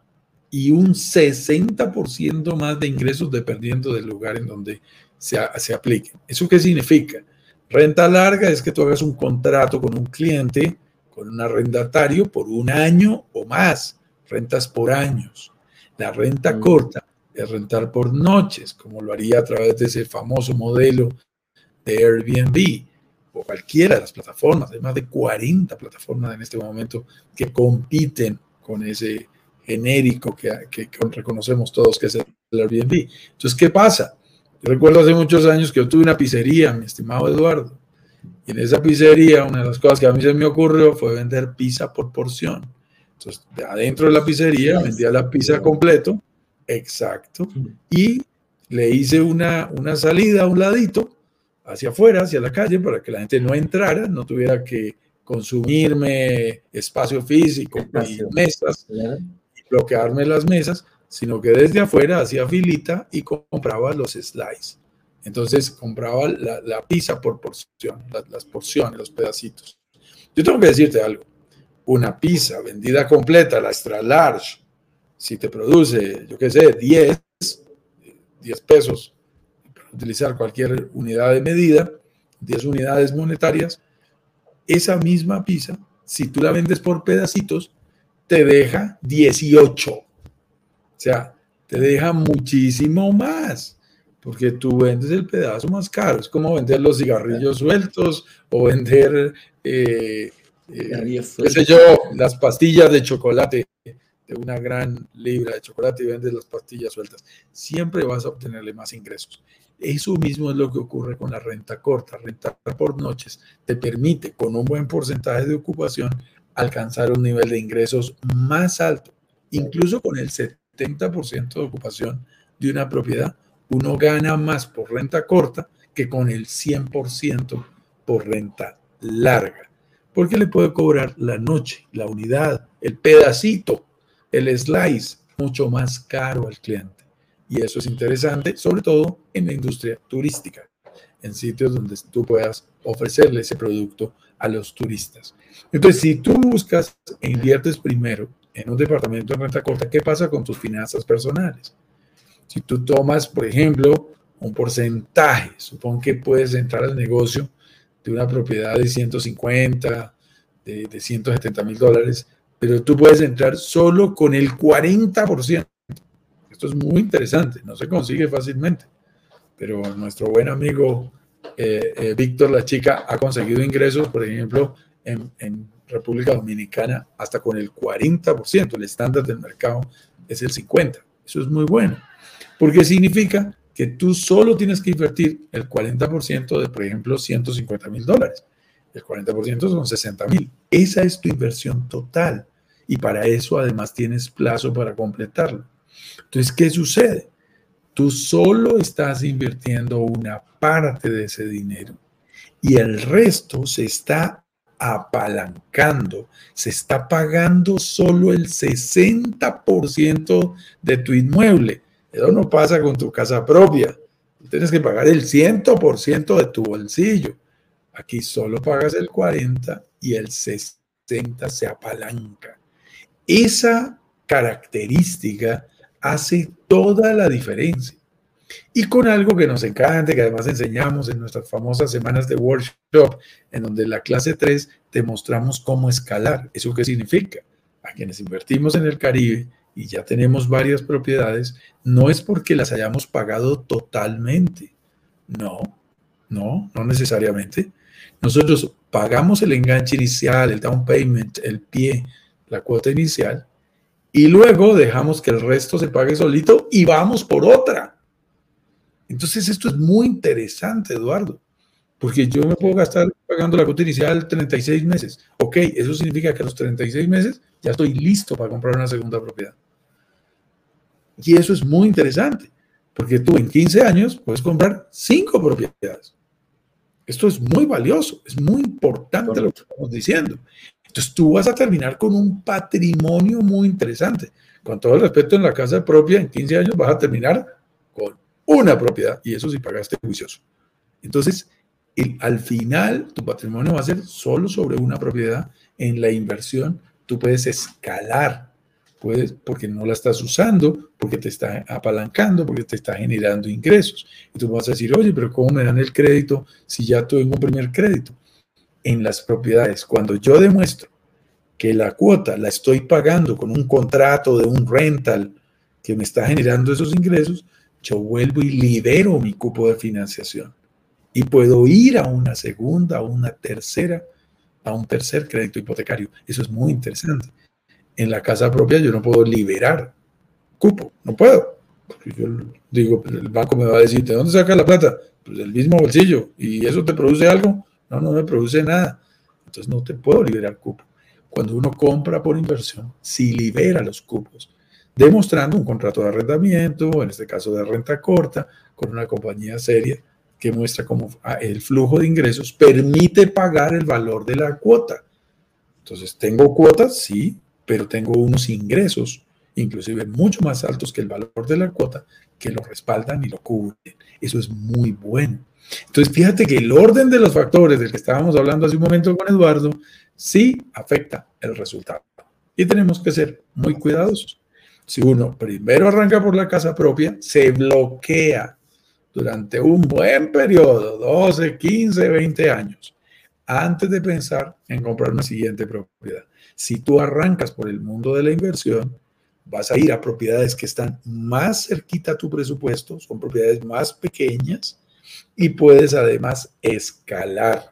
Speaker 1: y un 60% más de ingresos dependiendo del lugar en donde se, se apliquen. ¿Eso qué significa? Renta larga es que tú hagas un contrato con un cliente, con un arrendatario por un año o más, rentas por años. La renta mm. corta es rentar por noches, como lo haría a través de ese famoso modelo de Airbnb o cualquiera de las plataformas. Hay más de 40 plataformas en este momento que compiten con ese genérico que, reconocemos todos que es el Airbnb. Entonces, ¿qué pasa? Yo recuerdo hace muchos años que yo tuve una pizzería, mi estimado Eduardo, y en esa pizzería una de las cosas que a mí se me ocurrió fue vender pizza por porción. Entonces, adentro de la pizzería vendía la pizza completo, exacto, y le hice una, una salida a un ladito hacia afuera, hacia la calle, para que la gente no entrara, no tuviera que consumirme espacio físico y mesas, y bloquearme las mesas, sino que desde afuera hacía filita y compraba los slices. Entonces compraba la, pizza por porción, las, porciones, los pedacitos. Yo tengo que decirte algo. Una pizza vendida completa, la extra large, si te produce, yo qué sé, 10, 10 pesos, utilizar cualquier unidad de medida, 10 unidades monetarias, esa misma pizza, si tú la vendes por pedacitos, te deja 18. O sea, te deja muchísimo más, porque tú vendes el pedazo más caro. Es como vender los cigarrillos sueltos o vender, eh, eh, qué sé yo, las pastillas de chocolate de una gran libra de chocolate y vendes las pastillas sueltas. Siempre vas a obtenerle más ingresos. Eso mismo es lo que ocurre con la renta corta. Rentar por noches te permite, con un buen porcentaje de ocupación, alcanzar un nivel de ingresos más alto. Incluso con el 70% de ocupación de una propiedad, uno gana más por renta corta que con el 100% por renta larga. Porque le puede cobrar la noche, la unidad, el pedacito, el slice, mucho más caro al cliente. Y eso es interesante, sobre todo en la industria turística, en sitios donde tú puedas ofrecerle ese producto a los turistas. Entonces, si tú buscas e inviertes primero en un departamento de renta corta, ¿qué pasa con tus finanzas personales? Si tú tomas, por ejemplo, un porcentaje, supón que puedes entrar al negocio de una propiedad de 150, de, de 170 mil dólares, pero tú puedes entrar solo con el 40% esto es muy interesante, no se consigue fácilmente, pero nuestro buen amigo eh, eh, Víctor La Chica ha conseguido ingresos, por ejemplo, en, en, República Dominicana hasta con el 40%, el estándar del mercado es el 50%. Eso es muy bueno, porque significa que tú solo tienes que invertir el 40% de, por ejemplo, 150 mil dólares. El 40% son 60 mil. Esa es tu inversión total. Y para eso además tienes plazo para completarlo. Entonces, ¿qué sucede? Tú solo estás invirtiendo una parte de ese dinero y el resto se está apalancando, se está pagando solo el 60% de tu inmueble. Eso no pasa con tu casa propia. tienes que pagar el 100% de tu bolsillo. Aquí solo pagas el 40% y el 60% se apalanca. Esa característica hace toda la diferencia. Y con algo que nos encanta, que además enseñamos en nuestras famosas semanas de workshop, en donde la clase 3 te mostramos cómo escalar. ¿Eso qué significa? A quienes invertimos en el Caribe y ya tenemos varias propiedades, no es porque las hayamos pagado totalmente. No, no, no necesariamente. Nosotros pagamos el enganche inicial, el down payment, el pie, la cuota inicial, y luego dejamos que el resto se pague solito y vamos por otra. Entonces esto es muy interesante, Eduardo, porque yo me puedo gastar pagando la cuota inicial 36 meses. Ok, eso significa que a los 36 meses ya estoy listo para comprar una segunda propiedad. Y eso es muy interesante, porque tú en 15 años puedes comprar cinco propiedades. Esto es muy valioso, es muy importante lo que estamos diciendo. Entonces tú vas a terminar con un patrimonio muy interesante. Con todo el respeto en la casa propia, en 15 años vas a terminar con una propiedad y eso si pagaste juicioso. Entonces, al final, tu patrimonio va a ser solo sobre una propiedad. En la inversión, tú puedes escalar, puedes, porque no la estás usando, porque te está apalancando, porque te está generando ingresos. Y tú vas a decir, oye, pero ¿cómo me dan el crédito si ya tengo un primer crédito? En las propiedades, cuando yo demuestro que la cuota la estoy pagando con un contrato de un rental que me está generando esos ingresos, yo vuelvo y libero mi cupo de financiación y puedo ir a una segunda, a una tercera, a un tercer crédito hipotecario. Eso es muy interesante. En la casa propia yo no puedo liberar cupo, no puedo. Yo digo, el banco me va a decir, ¿de dónde saca la plata? Pues del mismo bolsillo. ¿Y eso te produce algo? No, no me produce nada. Entonces no te puedo liberar cupo. Cuando uno compra por inversión, si libera los cupos, demostrando un contrato de arrendamiento, en este caso de renta corta, con una compañía seria, que muestra cómo ah, el flujo de ingresos permite pagar el valor de la cuota. Entonces, tengo cuotas, sí, pero tengo unos ingresos, inclusive mucho más altos que el valor de la cuota, que lo respaldan y lo cubren. Eso es muy bueno. Entonces, fíjate que el orden de los factores del que estábamos hablando hace un momento con Eduardo, sí afecta el resultado. Y tenemos que ser muy cuidadosos. Si uno primero arranca por la casa propia, se bloquea durante un buen periodo, 12, 15, 20 años, antes de pensar en comprar una siguiente propiedad. Si tú arrancas por el mundo de la inversión, vas a ir a propiedades que están más cerquita a tu presupuesto, son propiedades más pequeñas y puedes además escalar.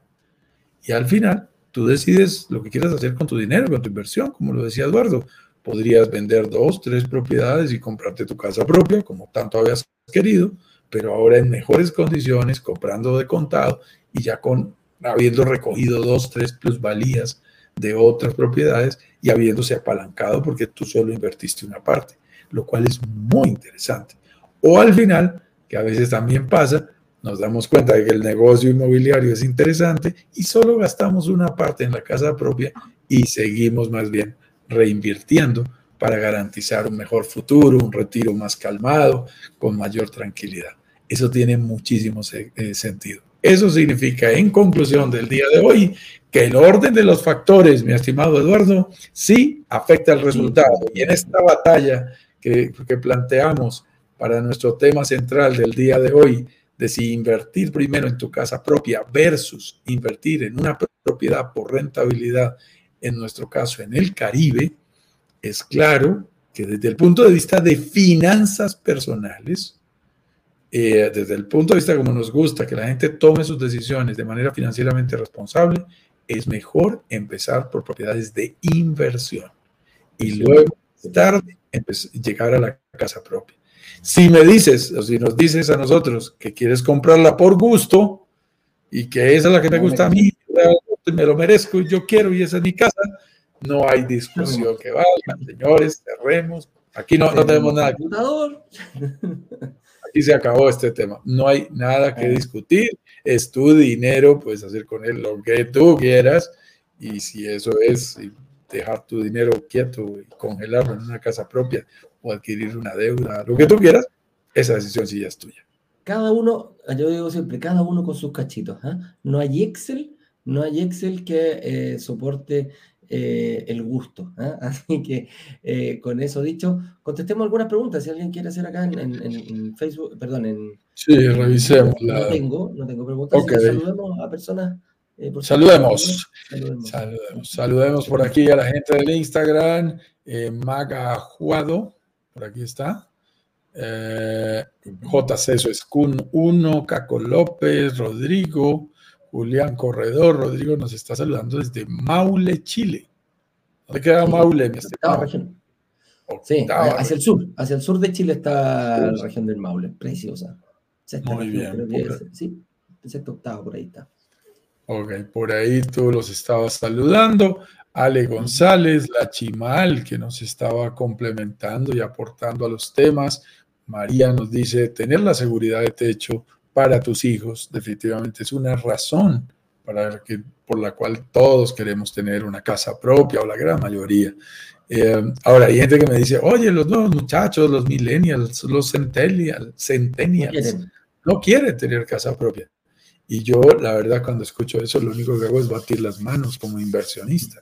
Speaker 1: Y al final, tú decides lo que quieras hacer con tu dinero, con tu inversión, como lo decía Eduardo. Podrías vender dos, tres propiedades y comprarte tu casa propia, como tanto habías querido, pero ahora en mejores condiciones, comprando de contado y ya con habiendo recogido dos, tres plusvalías de otras propiedades y habiéndose apalancado porque tú solo invertiste una parte, lo cual es muy interesante. O al final, que a veces también pasa, nos damos cuenta de que el negocio inmobiliario es interesante y solo gastamos una parte en la casa propia y seguimos más bien reinvirtiendo para garantizar un mejor futuro, un retiro más calmado, con mayor tranquilidad. Eso tiene muchísimo eh, sentido. Eso significa, en conclusión del día de hoy, que el orden de los factores, mi estimado Eduardo, sí afecta el resultado. Y en esta batalla que, que planteamos para nuestro tema central del día de hoy, de si invertir primero en tu casa propia versus invertir en una propiedad por rentabilidad, en nuestro caso en el Caribe, es claro que desde el punto de vista de finanzas personales, eh, desde el punto de vista como nos gusta que la gente tome sus decisiones de manera financieramente responsable, es mejor empezar por propiedades de inversión y luego tarde llegar a la casa propia. Si me dices, o si nos dices a nosotros que quieres comprarla por gusto y que esa es la que me gusta a mí, me lo merezco y yo quiero y esa es mi casa, no hay discusión que valga, señores, cerremos. Aquí no, no tenemos nada. Aquí se acabó este tema. No hay nada que discutir. Es tu dinero, puedes hacer con él lo que tú quieras. Y si eso es dejar tu dinero quieto y congelarlo en una casa propia o adquirir una deuda, lo que tú quieras, esa decisión sí ya es tuya.
Speaker 2: Cada uno, yo digo siempre, cada uno con sus cachitos. ¿ah? No hay Excel, no hay Excel que eh, soporte eh, el gusto. ¿ah? Así que eh, con eso dicho, contestemos algunas preguntas. Si alguien quiere hacer acá en, Facebook, perdón, en.
Speaker 1: Sí, revisemos.
Speaker 2: No, tengo, no tengo preguntas. Saludemos a personas.
Speaker 1: Eh, saludemos. saludemos. saludemos. por aquí a la gente del Instagram. Maga Juado, por aquí está. JC Suescun 1, Caco López, Rodrigo, Julián Corredor, Rodrigo nos está saludando desde Maule, Chile. ¿Dónde queda Maule, mi
Speaker 2: Sí, hacia el sur, hacia el sur de Chile está la región del Maule, preciosa.
Speaker 1: Muy bien.
Speaker 2: sí, sexto octavo, por ahí está.
Speaker 1: Ok, por ahí tú los estabas saludando. Ale González, la Chimal, que nos estaba complementando y aportando a los temas. María nos dice, tener la seguridad de techo para tus hijos, definitivamente es una razón para que, por la cual todos queremos tener una casa propia o la gran mayoría. Eh, ahora, hay gente que me dice, oye, los nuevos muchachos, los millennials, los centennials, centennials, no quieren tener casa propia. Y yo, la verdad, cuando escucho eso, lo único que hago es batir las manos como inversionista.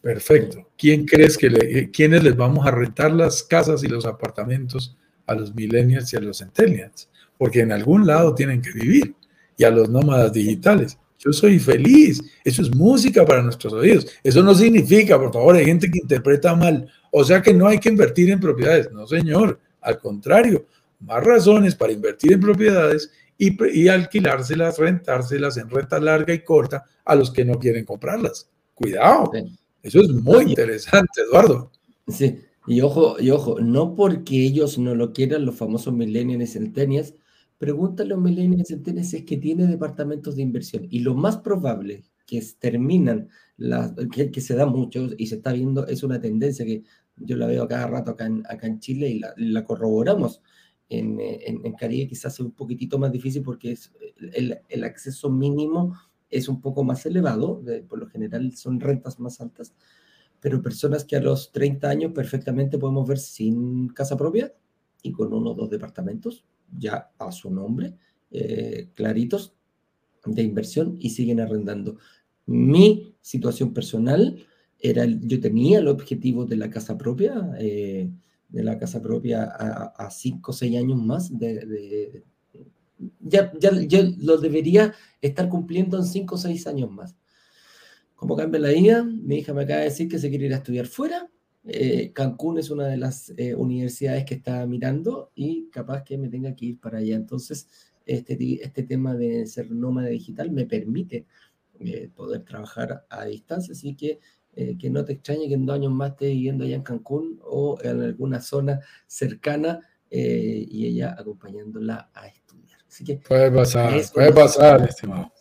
Speaker 1: Perfecto. ¿Quién crees que le, quiénes les vamos a rentar las casas y los apartamentos a los millennials y a los centennials? Porque en algún lado tienen que vivir y a los nómadas digitales. Yo soy feliz. Eso es música para nuestros oídos. Eso no significa, por favor, hay gente que interpreta mal. O sea que no hay que invertir en propiedades. No, señor. Al contrario, más razones para invertir en propiedades y, y alquilárselas, rentárselas en renta larga y corta a los que no quieren comprarlas. Cuidado. Eso es muy interesante, Eduardo.
Speaker 2: Sí, y ojo, y ojo, no porque ellos no lo quieran, los famosos millennials y centennials, pregúntale a los millennials y centennials si es que tiene departamentos de inversión. Y lo más probable que terminan, que, se da mucho y se está viendo, es una tendencia que yo la veo cada rato acá en, acá en Chile y la, corroboramos. En, en, Caribe quizás es un poquitito más difícil porque es el, el acceso mínimo es un poco más elevado, por lo general son rentas más altas, pero personas que a los 30 años perfectamente podemos ver sin casa propia y con uno o dos departamentos ya a su nombre, eh, claritos de inversión y siguen arrendando. Mi situación personal era, yo tenía el objetivo de la casa propia, eh, de la casa propia a 5 o 6 años más de, ya, ya, lo debería estar cumpliendo en 5 o 6 años más. Como cambia la vida, mi hija me acaba de decir que se quiere ir a estudiar fuera. Eh, Cancún es una de las eh, universidades que está mirando y capaz que me tenga que ir para allá. Entonces, este, este tema de ser nómada digital me permite eh, poder trabajar a distancia, así que que no te extrañe que en dos años más esté viviendo allá en Cancún o en alguna zona cercana y ella acompañándola a
Speaker 1: puede pasar, puede pasar, estimado.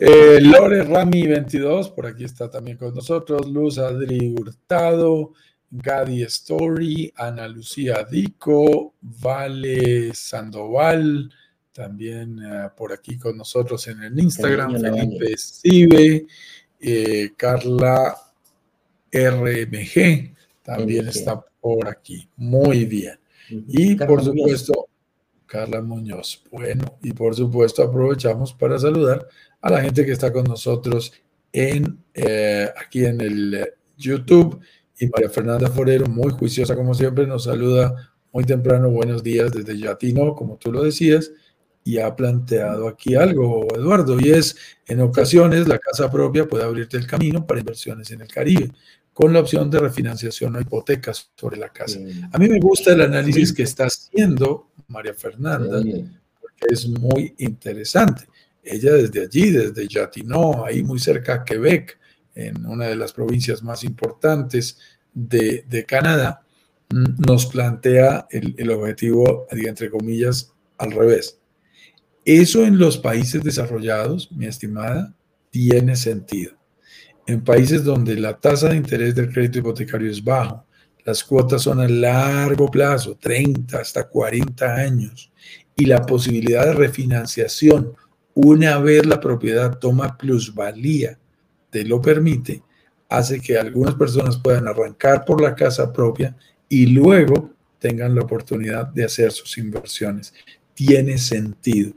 Speaker 1: Eh, Lore Rami 22, por aquí está también con nosotros. Luz Adri Hurtado, Gadi Story, Ana Lucía Dico, Vale Sandoval, también eh, por aquí con nosotros en el Instagram, Felipe Sive, eh, Carla RMG, también está por aquí. Muy bien. Y por supuesto, Carla Muñoz. Bueno, y por supuesto aprovechamos para saludar a la gente que está con nosotros en, eh, aquí en el eh, YouTube. Y María Fernanda Forero, muy juiciosa como siempre, nos saluda muy temprano. Buenos días desde Yatino, como tú lo decías. Y ha planteado aquí algo, Eduardo, y es, en ocasiones la casa propia puede abrirte el camino para inversiones en el Caribe con la opción de refinanciación o hipotecas sobre la casa. A mí me gusta el análisis que está haciendo María Fernanda, porque es muy interesante. Ella desde allí, desde Jatineau, ahí muy cerca a Quebec, en una de las provincias más importantes de, Canadá, mm, nos plantea el, el objetivo, entre comillas, al revés. Eso en los países desarrollados, mi estimada, tiene sentido. En países donde la tasa de interés del crédito hipotecario es bajo, las cuotas son a largo plazo, 30 hasta 40 años, y la posibilidad de refinanciación una vez la propiedad toma plusvalía, te lo permite, hace que algunas personas puedan arrancar por la casa propia y luego tengan la oportunidad de hacer sus inversiones. Tiene sentido.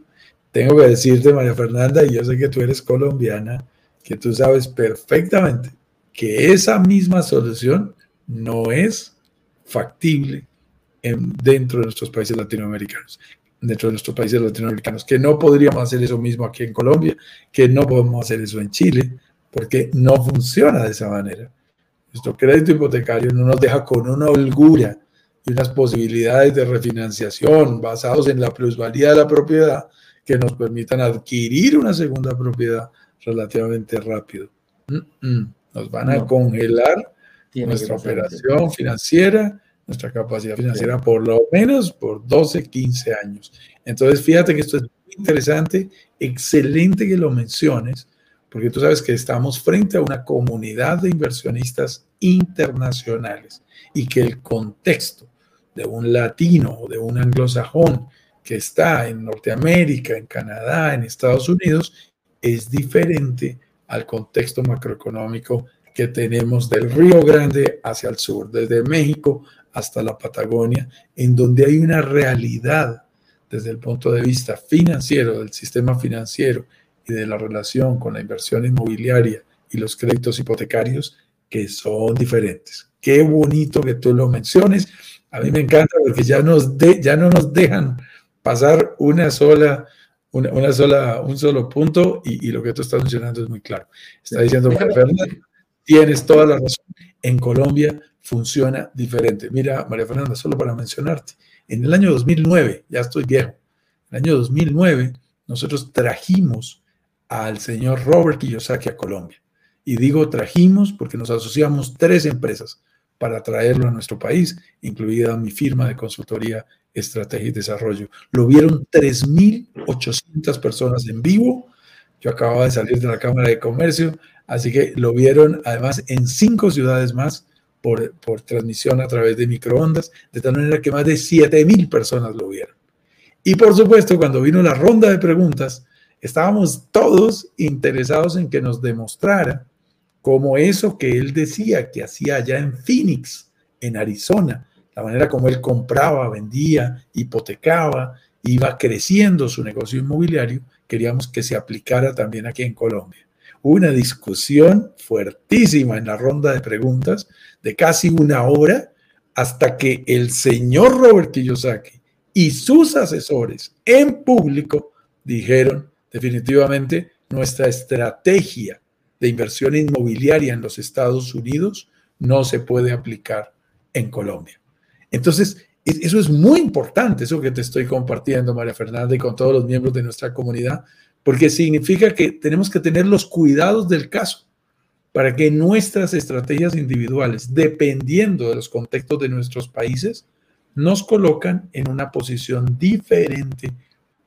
Speaker 1: Tengo que decirte, María Fernanda, y yo sé que tú eres colombiana, que tú sabes perfectamente que esa misma solución no es factible dentro de nuestros países latinoamericanos, dentro de nuestros países latinoamericanos, que no podríamos hacer eso mismo aquí en Colombia, que no podemos hacer eso en Chile, porque no funciona de esa manera. Nuestro crédito hipotecario no nos deja con una holgura y unas posibilidades de refinanciación basados en la plusvalía de la propiedad que nos permitan adquirir una segunda propiedad relativamente rápido. Nos van a congelar nuestra operación financiera, nuestra capacidad financiera, por lo menos por 12, 15 años. Entonces, fíjate que esto es muy interesante, excelente que lo menciones, porque tú sabes que estamos frente a una comunidad de inversionistas internacionales y que el contexto de un latino o de un anglosajón que está en Norteamérica, en Canadá, en Estados Unidos, es diferente al contexto macroeconómico que tenemos del Río Grande hacia el sur, desde México hasta la Patagonia, en donde hay una realidad desde el punto de vista financiero, del sistema financiero y de la relación con la inversión inmobiliaria y los créditos hipotecarios, que son diferentes. Qué bonito que tú lo menciones. A mí me encanta porque ya, nos de, ya no nos dejan pasar una sola, una, sola, un solo punto y, lo que tú estás mencionando es muy claro. Está diciendo Fernanda, tienes toda la razón. En Colombia funciona diferente. Mira, María Fernanda, solo para mencionarte, en el año 2009, ya estoy viejo, en el año 2009 nosotros trajimos al señor Robert Kiyosaki a Colombia. Y digo trajimos porque nos asociamos tres empresas para traerlo a nuestro país, incluida mi firma de consultoría Estrategia y Desarrollo. Lo vieron 3.800 personas en vivo. Yo acababa de salir de la Cámara de Comercio, así que lo vieron además en cinco ciudades más por, transmisión a través de microondas, de tal manera que más de 7.000 personas lo vieron. Y por supuesto, cuando vino la ronda de preguntas, estábamos todos interesados en que nos demostrara como eso que él decía que hacía allá en Phoenix, en Arizona, la manera como él compraba, vendía, hipotecaba, iba creciendo su negocio inmobiliario, queríamos que se aplicara también aquí en Colombia. Una discusión fuertísima en la ronda de preguntas de casi una hora hasta que el señor Robert Kiyosaki y sus asesores en público dijeron definitivamente nuestra estrategia de inversión inmobiliaria en los Estados Unidos no se puede aplicar en Colombia. Entonces, eso es muy importante, eso que te estoy compartiendo, María Fernanda, y con todos los miembros de nuestra comunidad, porque significa que tenemos que tener los cuidados del caso para que nuestras estrategias individuales, dependiendo de los contextos de nuestros países, nos colocan en una posición diferente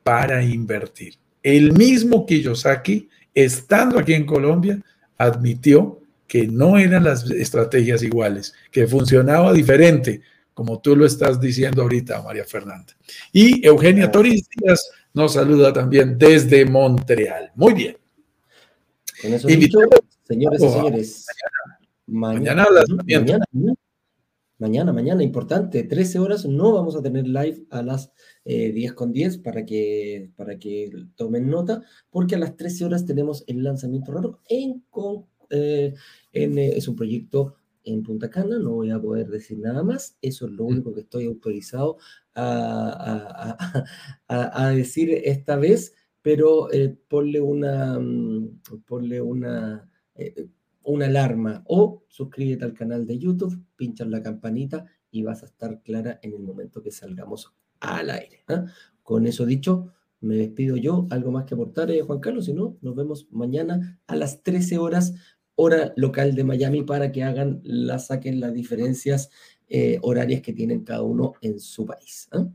Speaker 1: para invertir. El mismo Kiyosaki estando aquí en Colombia, admitió que no eran las estrategias iguales, que funcionaba diferente, como tú lo estás diciendo ahorita, María Fernanda. Y Eugenia Toris Díaz nos saluda también desde Montreal. Muy bien.
Speaker 2: Con eso dicho, señores y señores, mañana, mañana, mañana, mañana, importante, 13 horas, no vamos a tener live a las 10 eh, con 10 para que, para que tomen nota, porque a las 13 horas tenemos el lanzamiento raro en, eh, en eh, es un proyecto en Punta Cana, no voy a poder decir nada más, eso es lo mm. único que estoy autorizado a, a, a, decir esta vez, pero ponle una, mm, ponle una, una alarma o suscríbete al canal de YouTube, pincha la campanita y vas a estar clara en el momento que salgamos al aire. ¿ah? Con eso dicho, me despido yo. ¿Algo más que aportar, eh, Juan Carlos? Si no, nos vemos mañana a las 13 horas, hora local de Miami, para que hagan, la saquen las diferencias eh, horarias que tienen cada uno en su país. ¿ah?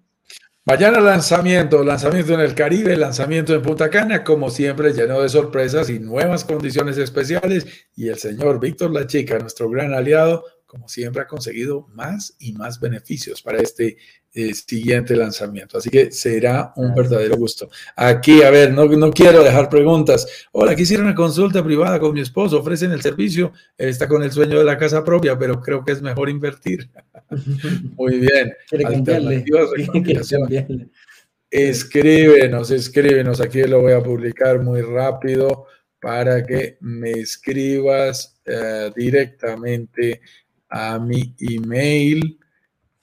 Speaker 1: Mañana lanzamiento, lanzamiento en el Caribe, lanzamiento en Punta Cana, como siempre lleno de sorpresas y nuevas condiciones especiales. Y el señor Víctor La Chica, nuestro gran aliado, como siempre ha conseguido más y más beneficios para este eh, siguiente lanzamiento. Así que será un verdadero gusto. Aquí, a ver, no, no quiero dejar preguntas. Hola, quisiera una consulta privada con mi esposo. Ofrecen el servicio. Él está con el sueño de la casa propia, pero creo que es mejor invertir. Muy bien. Escríbenos, escríbenos. Aquí lo voy a publicar muy rápido para que me escribas eh, directamente a mi email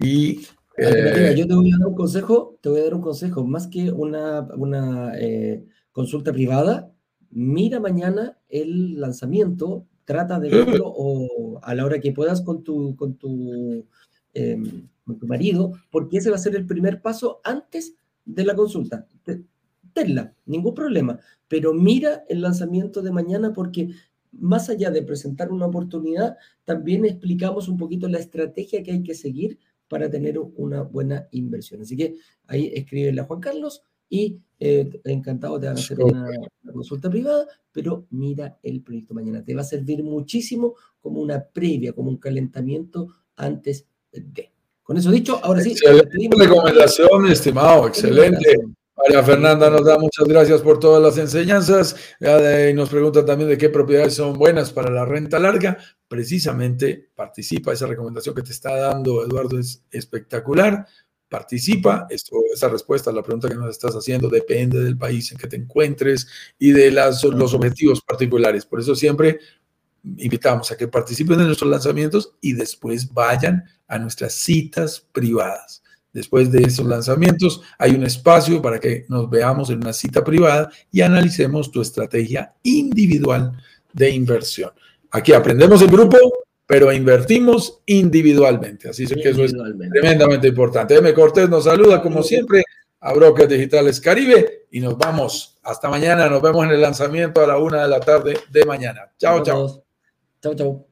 Speaker 1: y
Speaker 2: eh, yo te voy a dar un consejo, te voy a dar un consejo, más que una, una eh, consulta privada, mira mañana el lanzamiento, trata de verlo o a la hora que puedas con tu, con tu, em, con tu marido, porque ese va a ser el primer paso antes de la consulta. Tenla, ningún problema, pero mira el lanzamiento de mañana porque más allá de presentar una oportunidad, también explicamos un poquito la estrategia que hay que seguir para tener una buena inversión. Así que ahí escríbele a Juan Carlos y eh, encantado te van a hacer una, consulta privada, pero mira el proyecto mañana. Te va a servir muchísimo como una previa, como un calentamiento antes de. Con eso dicho, ahora sí.
Speaker 1: Excelente recomendación, estimado, excelente. María Fernanda nos da muchas gracias por todas las enseñanzas nos pregunta también de qué propiedades son buenas para la renta larga. Precisamente participa, esa recomendación que te está dando Eduardo es espectacular participa. Esa respuesta a la pregunta que nos estás haciendo depende del país en que te encuentres y de las, los objetivos particulares. Por eso siempre invitamos a que participen en nuestros lanzamientos y después vayan a nuestras citas privadas. Después de esos lanzamientos hay un espacio para que nos veamos en una cita privada y analicemos tu estrategia individual de inversión. Aquí aprendemos en grupo, pero invertimos individualmente. Así que eso es tremendamente importante. M. Cortés nos saluda como siempre a Brokers Digitales Caribe y nos vamos. Hasta mañana. Nos vemos en el lanzamiento a la una de la tarde de mañana. Chao, chao.
Speaker 2: Chao, chao.